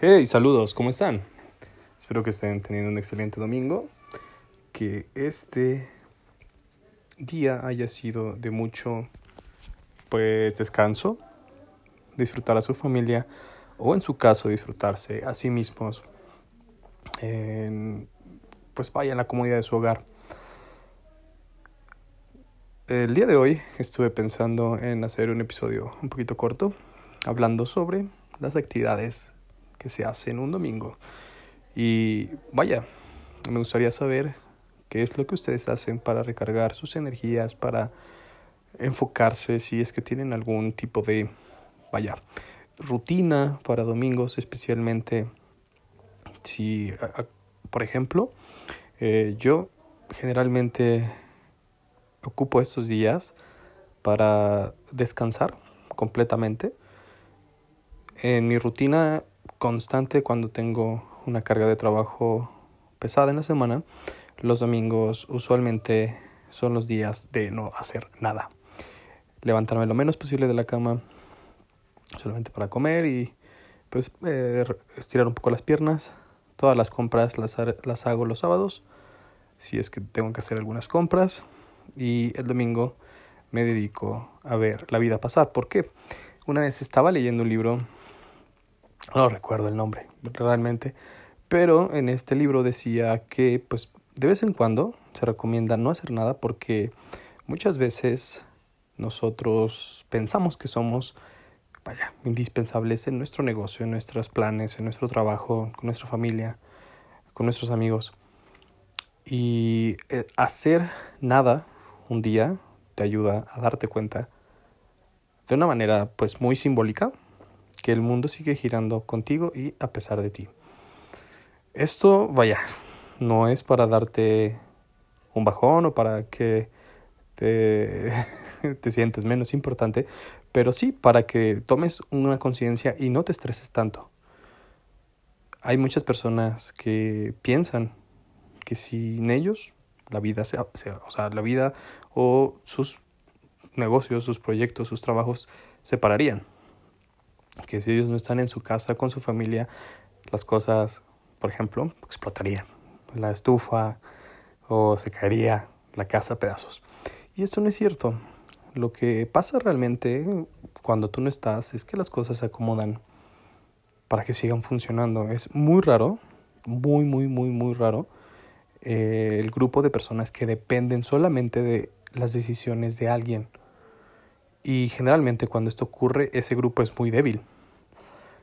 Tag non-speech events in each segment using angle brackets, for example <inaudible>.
Hey, saludos, ¿cómo están? Espero que estén teniendo un excelente domingo. Que este día haya sido de mucho pues descanso, disfrutar a su familia o en su caso disfrutarse a sí mismos. En, pues vaya en la comodidad de su hogar. El día de hoy estuve pensando en hacer un episodio un poquito corto, hablando sobre las actividades que se hacen un domingo. Y vaya, me gustaría saber qué es lo que ustedes hacen para recargar sus energías, para enfocarse, si es que tienen algún tipo de, vaya, rutina para domingos, especialmente si, por ejemplo, eh, yo generalmente ocupo estos días para descansar completamente. En mi rutina constante cuando tengo una carga de trabajo pesada en la semana, los domingos usualmente son los días de no hacer nada. Levantarme lo menos posible de la cama solamente para comer y pues eh, estirar un poco las piernas. Todas las compras las, las hago los sábados, si es que tengo que hacer algunas compras. Y el domingo me dedico a ver la vida pasar. ¿Por qué? Una vez estaba leyendo un libro no recuerdo el nombre realmente, pero en este libro decía que pues de vez en cuando se recomienda no hacer nada porque muchas veces nosotros pensamos que somos vaya, indispensables en nuestro negocio, en nuestros planes, en nuestro trabajo, con nuestra familia, con nuestros amigos. Y eh, hacer nada un día te ayuda a darte cuenta de una manera pues muy simbólica que el mundo sigue girando contigo y a pesar de ti. Esto, vaya, no es para darte un bajón o para que te, <laughs> te sientes menos importante, pero sí para que tomes una conciencia y no te estreses tanto. Hay muchas personas que piensan que sin ellos la vida se, o sea, la vida o sus negocios, sus proyectos, sus trabajos se pararían que si ellos no están en su casa con su familia, las cosas, por ejemplo, explotarían. La estufa o se caería la casa a pedazos. Y esto no es cierto. Lo que pasa realmente cuando tú no estás es que las cosas se acomodan para que sigan funcionando. Es muy raro, muy, muy, muy, muy raro eh, el grupo de personas que dependen solamente de las decisiones de alguien y generalmente cuando esto ocurre, ese grupo es muy débil.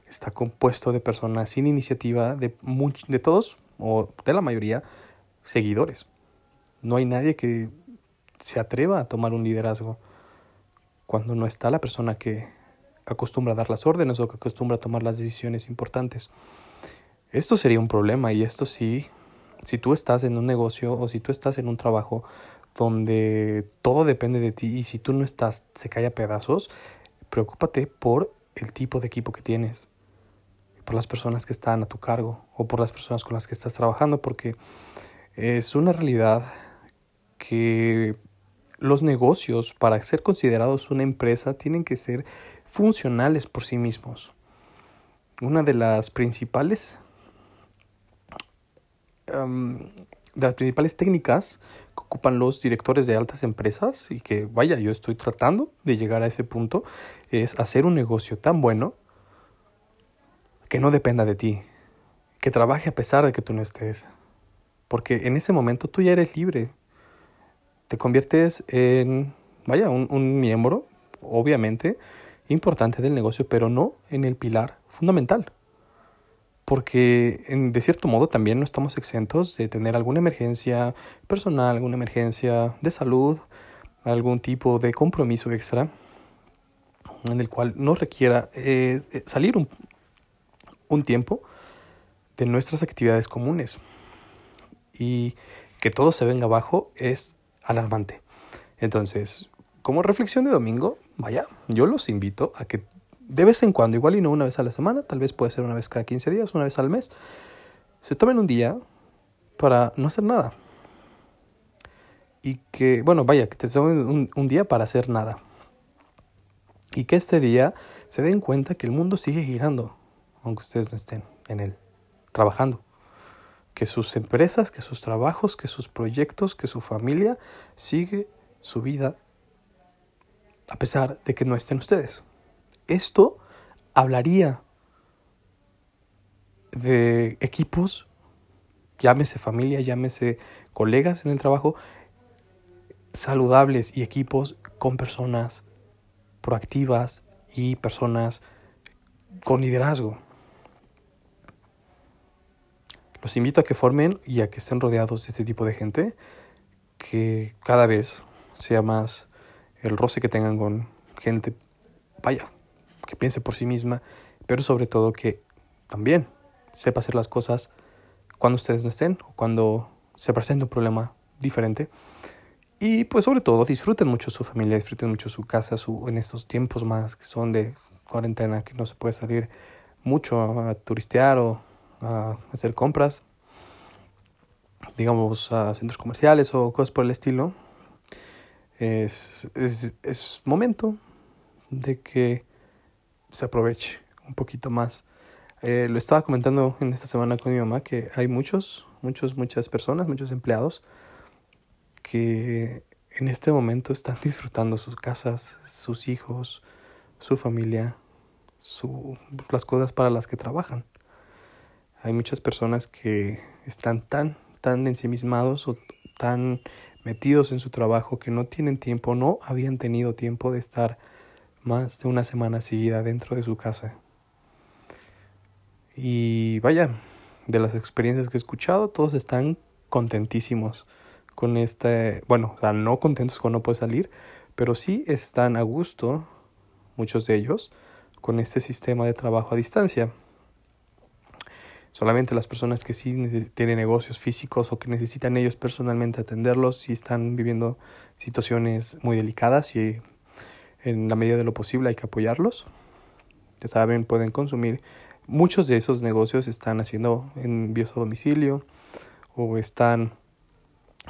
Está compuesto de personas sin iniciativa, de, de todos, o de la mayoría, seguidores. No hay nadie que se atreva a tomar un liderazgo cuando no está la persona que acostumbra a dar las órdenes o que acostumbra a tomar las decisiones importantes. Esto sería un problema y esto sí, si tú estás en un negocio o si tú estás en un trabajo donde todo depende de ti y si tú no estás, se cae a pedazos, preocúpate por el tipo de equipo que tienes, por las personas que están a tu cargo o por las personas con las que estás trabajando, porque es una realidad que los negocios, para ser considerados una empresa, tienen que ser funcionales por sí mismos. Una de las principales de las principales técnicas que ocupan los directores de altas empresas y que vaya, yo estoy tratando de llegar a ese punto, es hacer un negocio tan bueno que no dependa de ti, que trabaje a pesar de que tú no estés. Porque en ese momento tú ya eres libre. Te conviertes en, vaya, un, un miembro, obviamente, importante del negocio, pero no en el pilar fundamental porque en, de cierto modo también no estamos exentos de tener alguna emergencia personal, alguna emergencia de salud, algún tipo de compromiso extra en el cual nos requiera eh, eh, salir un, un tiempo de nuestras actividades comunes y que todo se venga abajo es alarmante. Entonces, como reflexión de domingo, vaya, yo los invito a que de vez en cuando, igual y no una vez a la semana, tal vez puede ser una vez cada 15 días, una vez al mes, se tomen un día para no hacer nada. Y que, bueno, vaya, que te tomen un, día para hacer nada. Y que este día se den cuenta que el mundo sigue girando. aunque ustedes no estén en él trabajando. Que sus empresas, que sus trabajos, que sus proyectos, que su familia sigue su vida a pesar de que no estén ustedes. Esto hablaría de equipos, llámese familia, llámese colegas en el trabajo, saludables y equipos con personas proactivas y personas con liderazgo. Los invito a que formen y a que estén rodeados de este tipo de gente, que cada vez sea más el roce que tengan con gente, vaya, que piense por sí misma, pero sobre todo que también sepa hacer las cosas cuando ustedes no estén o cuando se presente un problema diferente. Y pues sobre todo disfruten mucho su familia, disfruten mucho su casa, su, en estos tiempos más que son de cuarentena, que no se puede salir mucho a turistear o a hacer compras, digamos a centros comerciales o cosas por el estilo. Es, es, es momento de que se aproveche un poquito más. Eh, lo estaba comentando en esta semana con mi mamá que hay muchos, muchos, muchas personas, muchos empleados que en este momento están <laughs> disfrutando sus casas, sus hijos, su familia, su, las cosas para las que trabajan. Hay muchas personas que están tan, tan ensimismados o tan metidos en su trabajo que no tienen tiempo, no habían tenido tiempo de estar más de una semana seguida dentro de su casa. Y vaya, de las experiencias que he escuchado, todos están contentísimos con este, bueno, o sea, no contentos con no poder salir, pero sí están a gusto, muchos de ellos, con este sistema de trabajo a distancia. Solamente las personas que sí tienen negocios físicos o que necesitan ellos personalmente atenderlos, sí están viviendo situaciones muy delicadas y en la medida de lo posible hay que apoyarlos. Ya saben, pueden consumir. Muchos de esos negocios están haciendo envíos a domicilio o están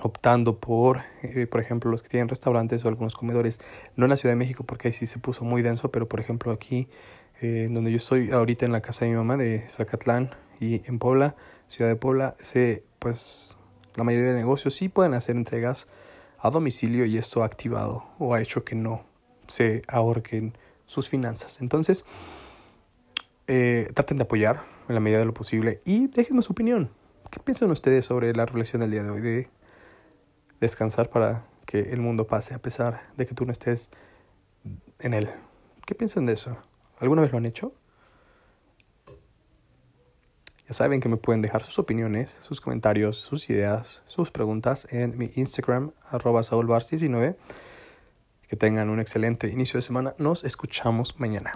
optando por, eh, por ejemplo, los que tienen restaurantes o algunos comedores, no en la Ciudad de México porque ahí sí se puso muy denso, pero por ejemplo aquí, eh, donde yo estoy ahorita en la casa de mi mamá de Zacatlán y en Puebla, Ciudad de Puebla, se, pues la mayoría de negocios sí pueden hacer entregas a domicilio y esto ha activado o ha hecho que no se ahorquen sus finanzas. Entonces, eh, traten de apoyar en la medida de lo posible y déjenme su opinión. ¿Qué piensan ustedes sobre la reflexión del día de hoy de descansar para que el mundo pase a pesar de que tú no estés en él. ¿Qué piensan de eso? ¿Alguna vez lo han hecho? Ya saben que me pueden dejar sus opiniones, sus comentarios, sus ideas, sus preguntas en mi Instagram, arroba 19 Que tengan un excelente inicio de semana. Nos escuchamos mañana.